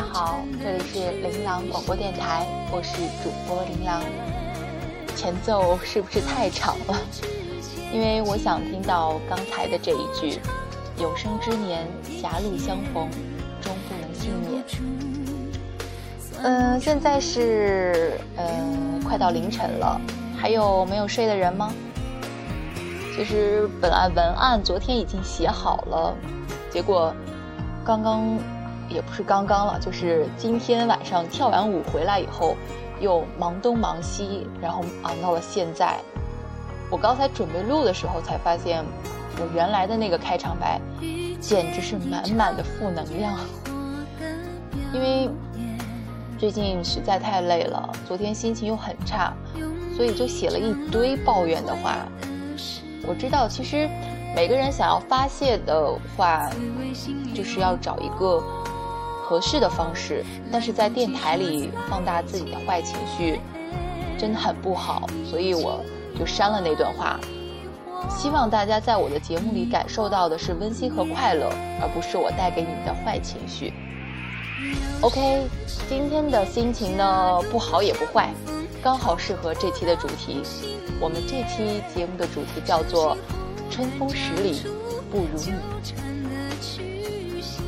家好，这里是琳琅广播电台，我是主播琳琅。前奏是不是太长了？因为我想听到刚才的这一句“有生之年，狭路相逢，终不能幸免”。嗯、现在是嗯快到凌晨了，还有没有睡的人吗？其实本来文案昨天已经写好了，结果刚刚也不是刚刚了，就是今天晚上跳完舞回来以后，又忙东忙西，然后熬到了现在。我刚才准备录的时候才发现，我原来的那个开场白简直是满满的负能量，因为最近实在太累了，昨天心情又很差，所以就写了一堆抱怨的话。我知道，其实每个人想要发泄的话，就是要找一个合适的方式，但是在电台里放大自己的坏情绪，真的很不好，所以我就删了那段话。希望大家在我的节目里感受到的是温馨和快乐，而不是我带给你的坏情绪。OK，今天的心情呢不好也不坏，刚好适合这期的主题。我们这期节目的主题叫做“春风十里不如你”。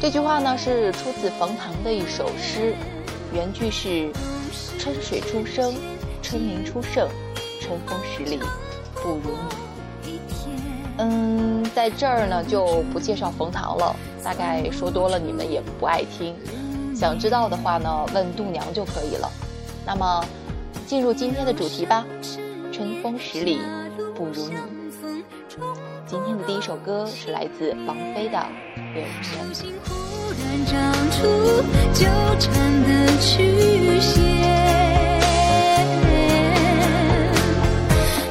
这句话呢是出自冯唐的一首诗，原句是“春水初生，春林初盛，春风十里不如你”。嗯，在这儿呢就不介绍冯唐了，大概说多了你们也不爱听。想知道的话呢，问度娘就可以了。那么，进入今天的主题吧，春风十里不如你。今天的第一首歌是来自王菲的《流年》。心忽然长出纠缠的曲线。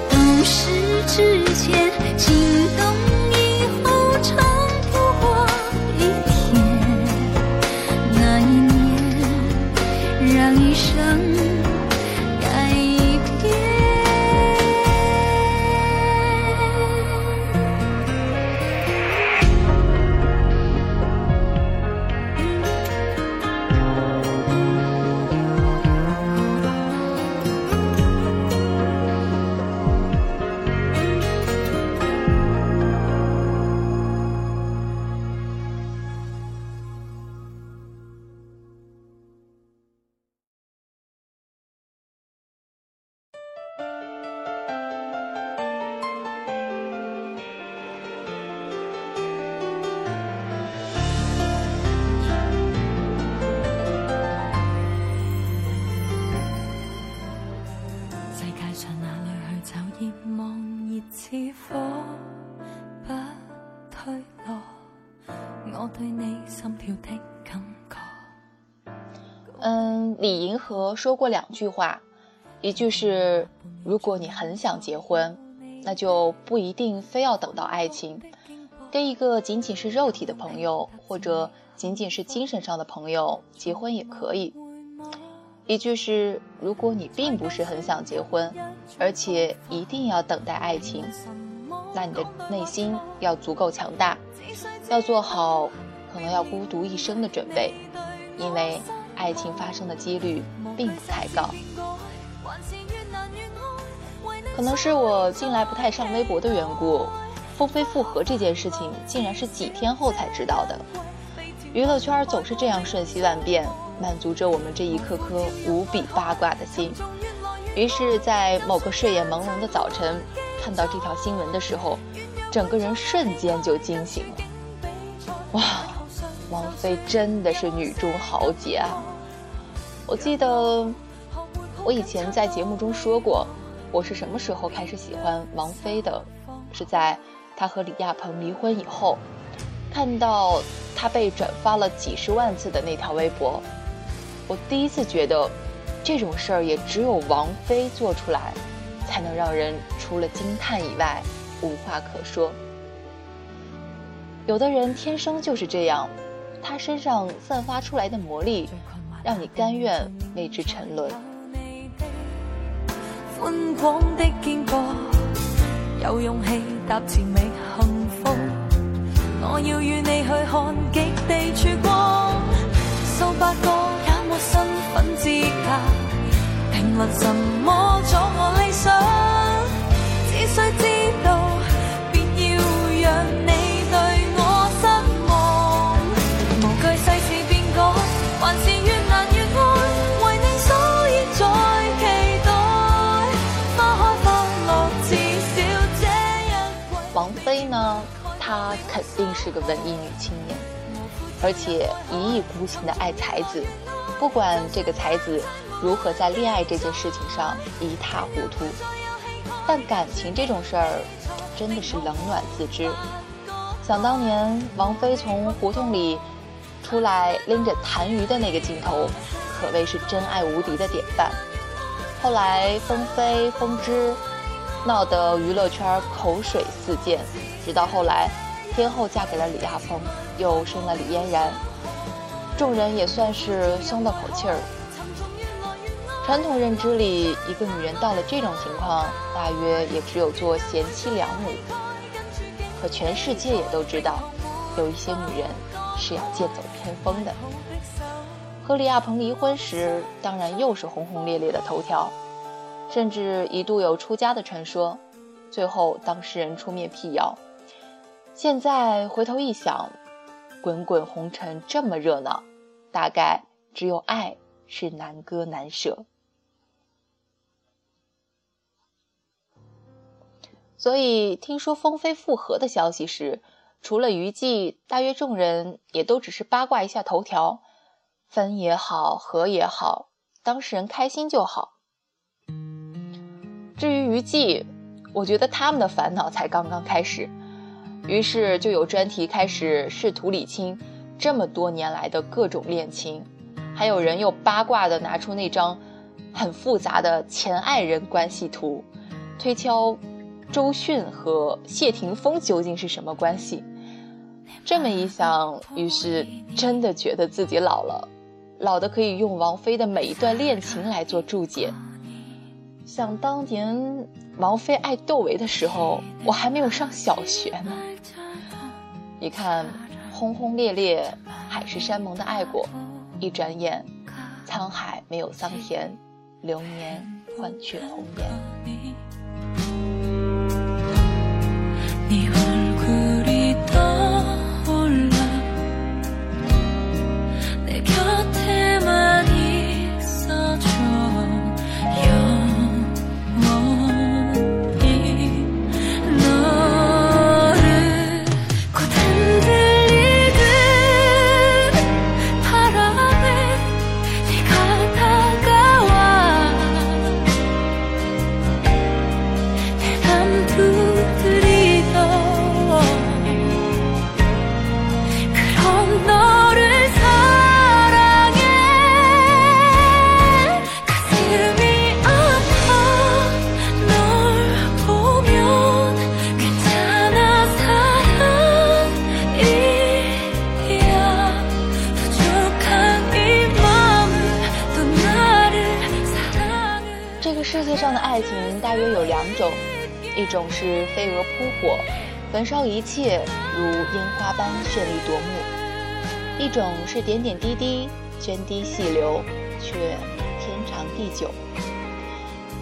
懂事之前，情动嗯，李银河说过两句话，一句是如果你很想结婚，那就不一定非要等到爱情，跟一个仅仅是肉体的朋友或者仅仅是精神上的朋友结婚也可以。一句是如果你并不是很想结婚，而且一定要等待爱情，那你的内心要足够强大，要做好可能要孤独一生的准备。因为爱情发生的几率并不太高。可能是我近来不太上微博的缘故，风飞复合这件事情竟然是几天后才知道的。娱乐圈总是这样瞬息万变，满足着我们这一颗颗无比八卦的心。于是，在某个睡眼朦胧的早晨，看到这条新闻的时候，整个人瞬间就惊醒了。哇，王菲真的是女中豪杰啊！我记得我以前在节目中说过。我是什么时候开始喜欢王菲的？是在她和李亚鹏离婚以后，看到她被转发了几十万次的那条微博，我第一次觉得，这种事儿也只有王菲做出来，才能让人除了惊叹以外无话可说。有的人天生就是这样，他身上散发出来的魔力，让你甘愿为之沉沦。宽广的肩膊，有勇气踏前觅幸福。我要与你去看极地曙光，数百个也没身份资格，评论什么阻我理想，只需知道。别要让你肯定是个文艺女青年，而且一意孤行的爱才子，不管这个才子如何在恋爱这件事情上一塌糊涂，但感情这种事儿真的是冷暖自知。想当年王菲从胡同里出来拎着痰盂的那个镜头，可谓是真爱无敌的典范。后来风飞、风之闹得娱乐圈口水四溅。直到后来，天后嫁给了李亚鹏，又生了李嫣然，众人也算是松了口气儿。传统认知里，一个女人到了这种情况，大约也只有做贤妻良母。可全世界也都知道，有一些女人是要剑走偏锋的。和李亚鹏离婚时，当然又是轰轰烈烈的头条，甚至一度有出家的传说，最后当事人出面辟谣。现在回头一想，滚滚红尘这么热闹，大概只有爱是难割难舍。所以听说风飞复合的消息时，除了娱记，大约众人也都只是八卦一下头条，分也好，合也好，当事人开心就好。至于娱记，我觉得他们的烦恼才刚刚开始。于是就有专题开始试图理清这么多年来的各种恋情，还有人又八卦的拿出那张很复杂的前爱人关系图，推敲周迅和谢霆锋究竟是什么关系。这么一想，于是真的觉得自己老了，老的可以用王菲的每一段恋情来做注解。想当年王菲爱窦唯的时候，我还没有上小学呢。你看，轰轰烈烈，海誓山盟的爱过，一转眼，沧海没有桑田，流年换却红颜。上的爱情大约有两种一种是飞蛾扑火，焚烧一切，如烟花般绚丽夺目；一种是点点滴滴，涓滴细流，却天长地久。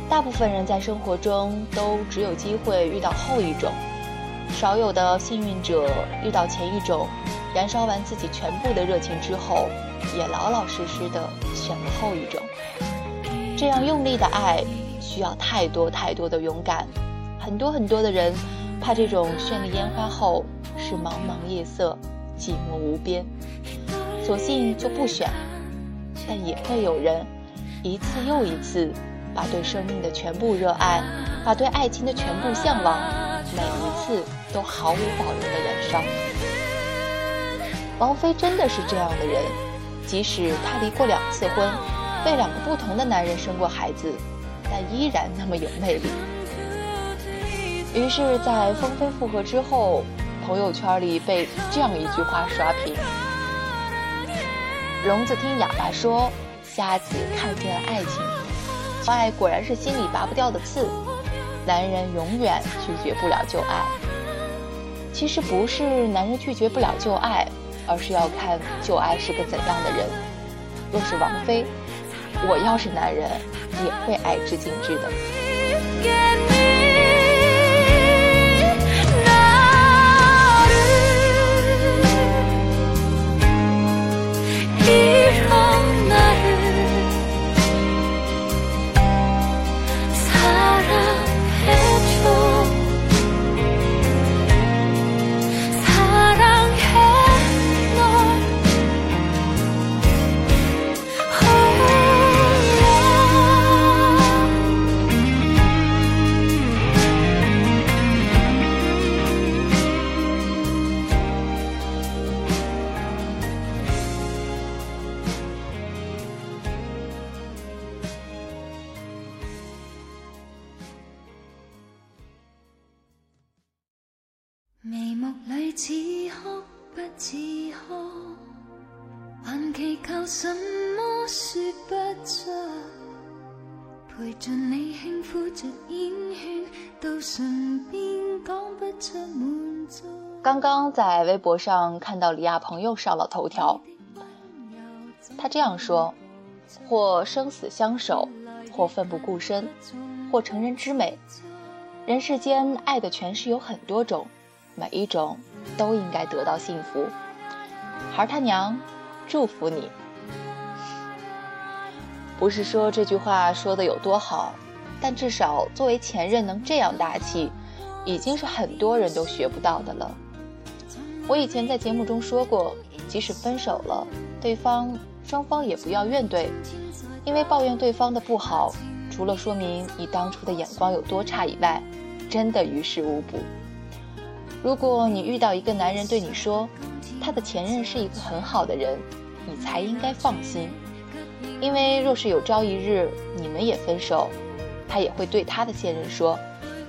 大部分人在生活中都只有机会遇到后一种，少有的幸运者遇到前一种，燃烧完自己全部的热情之后，也老老实实的选了后一种。这样用力的爱，需要太多太多的勇敢。很多很多的人，怕这种绚丽烟花后是茫茫夜色，寂寞无边，索性就不选。但也会有人，一次又一次。把对生命的全部热爱，把对爱情的全部向往，每一次都毫无保留的燃烧。王菲真的是这样的人，即使她离过两次婚，为两个不同的男人生过孩子，但依然那么有魅力。于是，在风飞复合之后，朋友圈里被这样一句话刷屏：“聋子听哑巴说，瞎子看见了爱情。”爱果然是心里拔不掉的刺，男人永远拒绝不了旧爱。其实不是男人拒绝不了旧爱，而是要看旧爱是个怎样的人。若是王菲，我要是男人，也会爱之尽致的。自哭不自哭，还祈求什么说不出。陪着你轻抚着烟圈，到唇边讲不出满足刚刚在微博上看到李亚鹏又上了头条，他这样说：或生死相守，或奋不顾身，或成人之美。人世间爱的诠释有很多种，每一种都应该得到幸福。孩他娘，祝福你。不是说这句话说的有多好，但至少作为前任能这样大气，已经是很多人都学不到的了。我以前在节目中说过，即使分手了，对方双方也不要怨怼，因为抱怨对方的不好，除了说明你当初的眼光有多差以外，真的于事无补。如果你遇到一个男人对你说，他的前任是一个很好的人，你才应该放心，因为若是有朝一日你们也分手，他也会对他的现任说，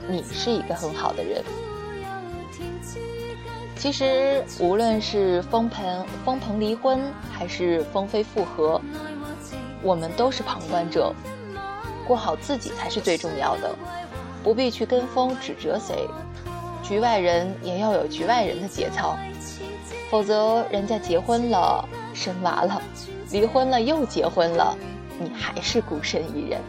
你是一个很好的人。其实，无论是封鹏封鹏离婚，还是封飞复合，我们都是旁观者，过好自己才是最重要的，不必去跟风指责谁。局外人也要有局外人的节操，否则人家结婚了，生娃了，离婚了又结婚了，你还是孤身一人。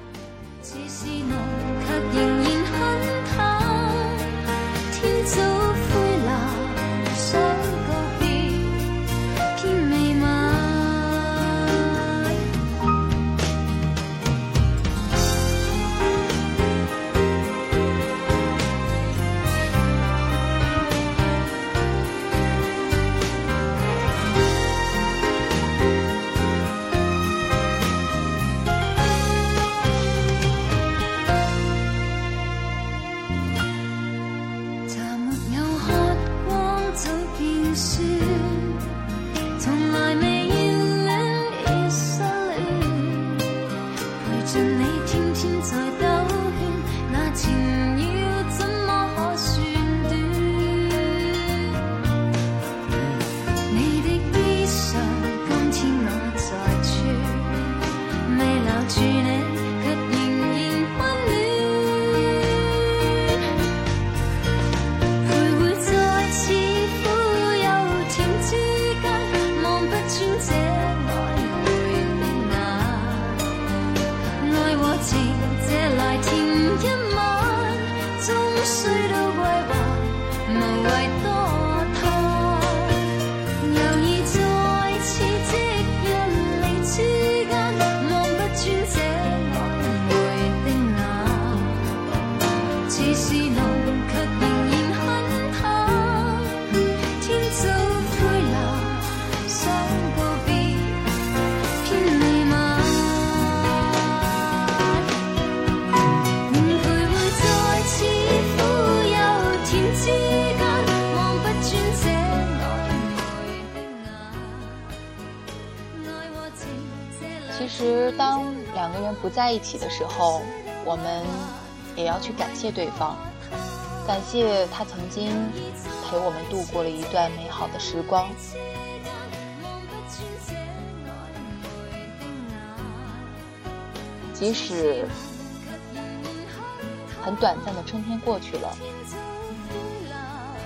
不在一起的时候，我们也要去感谢对方，感谢他曾经陪我们度过了一段美好的时光。即使很短暂的春天过去了，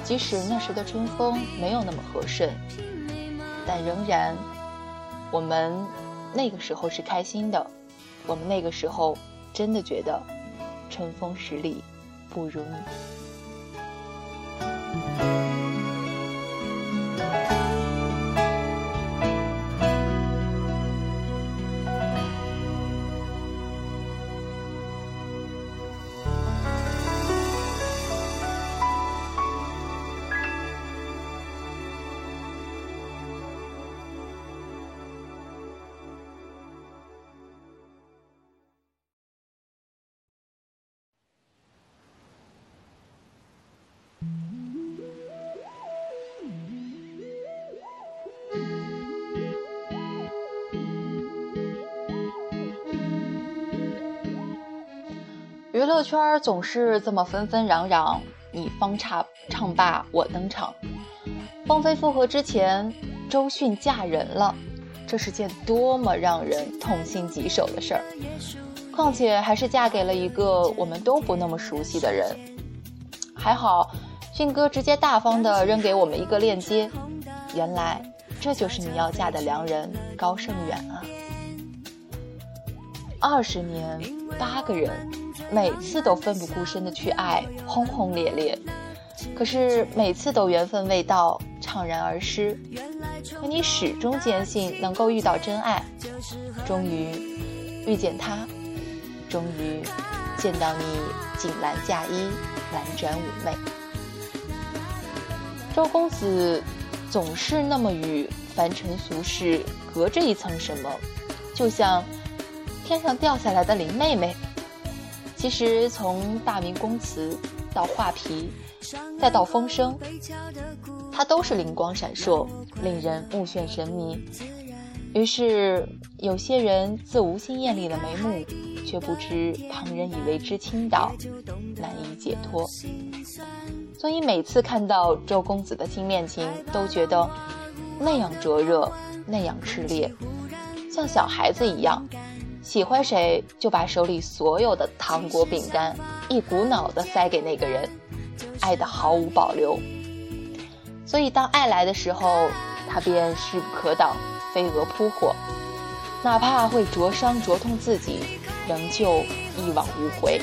即使那时的春风没有那么和顺，但仍然，我们那个时候是开心的。我们那个时候真的觉得春风十里不如你。娱乐圈总是这么纷纷攘攘，你方唱唱罢我登场。凤飞复合之前，周迅嫁人了，这是件多么让人痛心疾首的事儿。况且还是嫁给了一个我们都不那么熟悉的人。还好，迅哥直接大方的扔给我们一个链接，原来这就是你要嫁的良人高胜远啊！二十年，八个人。每次都奋不顾身的去爱，轰轰烈烈，可是每次都缘分未到，怅然而失。可你始终坚信能够遇到真爱，终于遇见他，终于见到你锦兰嫁衣，蓝转妩媚。周公子总是那么与凡尘俗世隔着一层什么，就像天上掉下来的林妹妹。其实从大明宫词到画皮，再到风声，它都是灵光闪烁，令人目眩神迷。于是有些人自无心艳丽的眉目，却不知旁人以为之倾倒，难以解脱。所以每次看到周公子的新恋情，都觉得那样灼热，那样炽烈，像小孩子一样。喜欢谁就把手里所有的糖果饼干一股脑的塞给那个人，爱的毫无保留。所以当爱来的时候，他便势不可挡，飞蛾扑火，哪怕会灼伤灼痛自己，仍旧一往无回。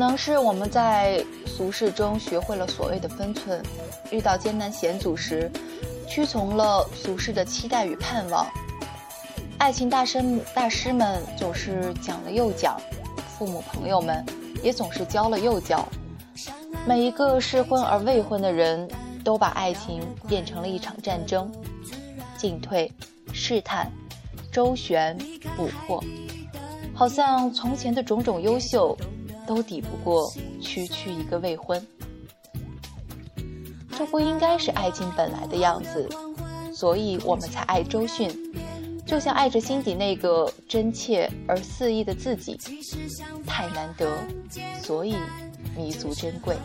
可能是我们在俗世中学会了所谓的分寸，遇到艰难险阻时，屈从了俗世的期待与盼望。爱情大师大师们总是讲了又讲，父母朋友们也总是教了又教。每一个适婚而未婚的人都把爱情变成了一场战争，进退、试探、周旋、捕获，好像从前的种种优秀。都抵不过区区一个未婚，这不应该是爱情本来的样子，所以我们才爱周迅，就像爱着心底那个真切而肆意的自己，太难得，所以弥足珍贵。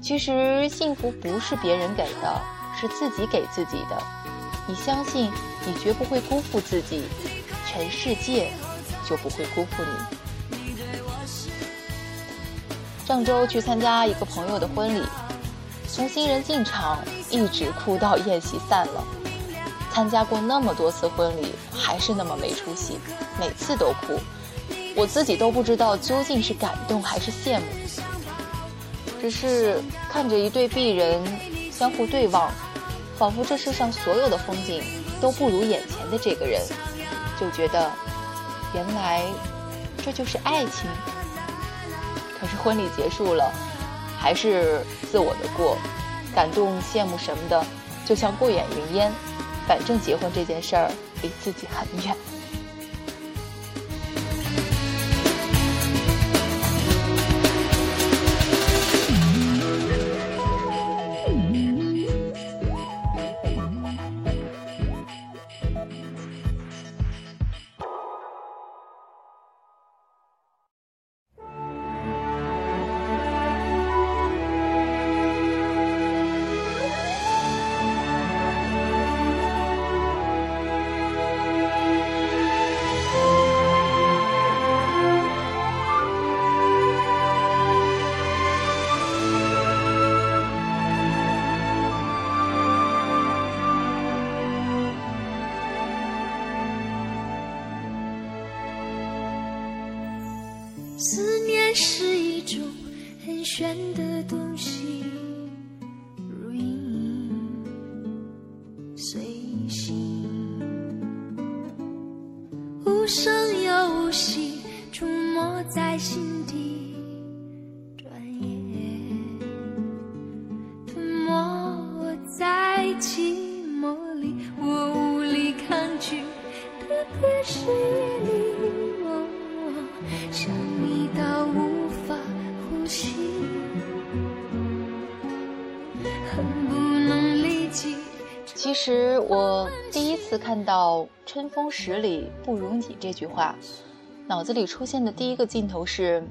其实幸福不是别人给的，是自己给自己的。你相信，你绝不会辜负自己。全世界就不会辜负你。上周去参加一个朋友的婚礼，从新人进场一直哭到宴席散了。参加过那么多次婚礼，还是那么没出息，每次都哭。我自己都不知道究竟是感动还是羡慕，只是看着一对璧人相互对望，仿佛这世上所有的风景都不如眼前的这个人，就觉得原来这就是爱情。可是婚礼结束了，还是自我的过，感动、羡慕什么的，就像过眼云烟。反正结婚这件事儿离自己很远。是一种很玄的东西，其实我第一次看到“春风十里不如你”这句话，脑子里出现的第一个镜头是，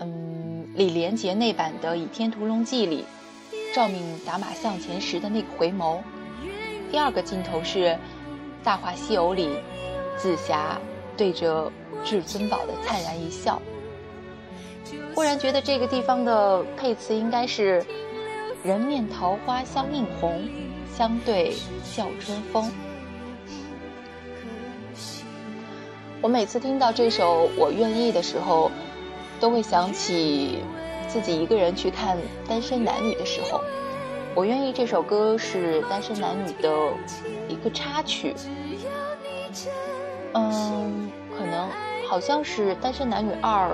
嗯，李连杰那版的《倚天屠龙记》里，赵敏打马向前时的那个回眸；第二个镜头是《大话西游》里，紫霞对着。至尊宝的灿然一笑，忽然觉得这个地方的配词应该是“人面桃花相映红，相对笑春风”。我每次听到这首《我愿意》的时候，都会想起自己一个人去看《单身男女》的时候，《我愿意》这首歌是《单身男女》的一个插曲。嗯，可能。好像是《单身男女二》，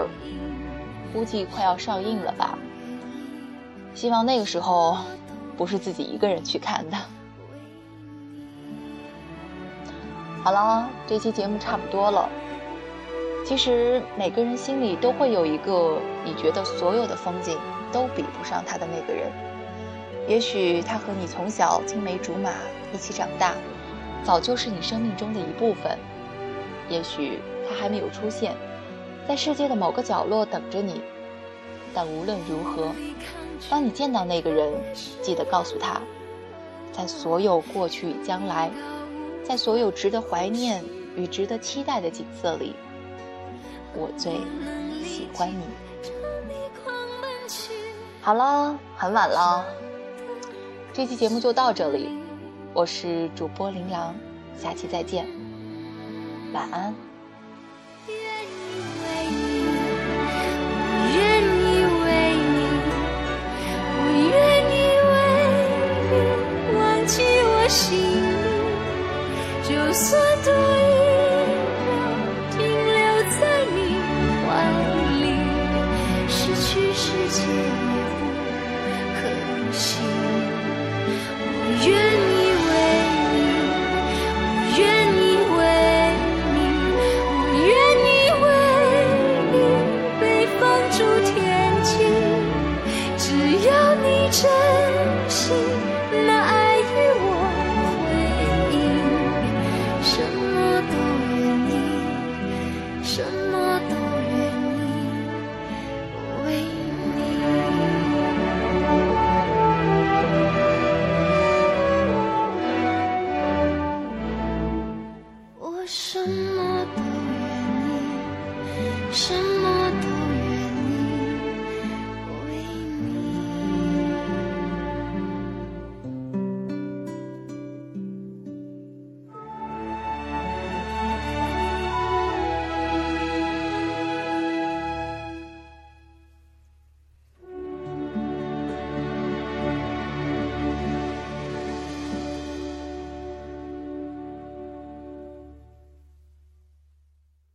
估计快要上映了吧。希望那个时候不是自己一个人去看的。好了，这期节目差不多了。其实每个人心里都会有一个你觉得所有的风景都比不上他的那个人。也许他和你从小青梅竹马一起长大，早就是你生命中的一部分。也许。他还没有出现，在世界的某个角落等着你。但无论如何，当你见到那个人，记得告诉他，在所有过去与将来，在所有值得怀念与值得期待的景色里，我最喜欢你。好了，很晚了，这期节目就到这里。我是主播琳琅，下期再见，晚安。心里，就算多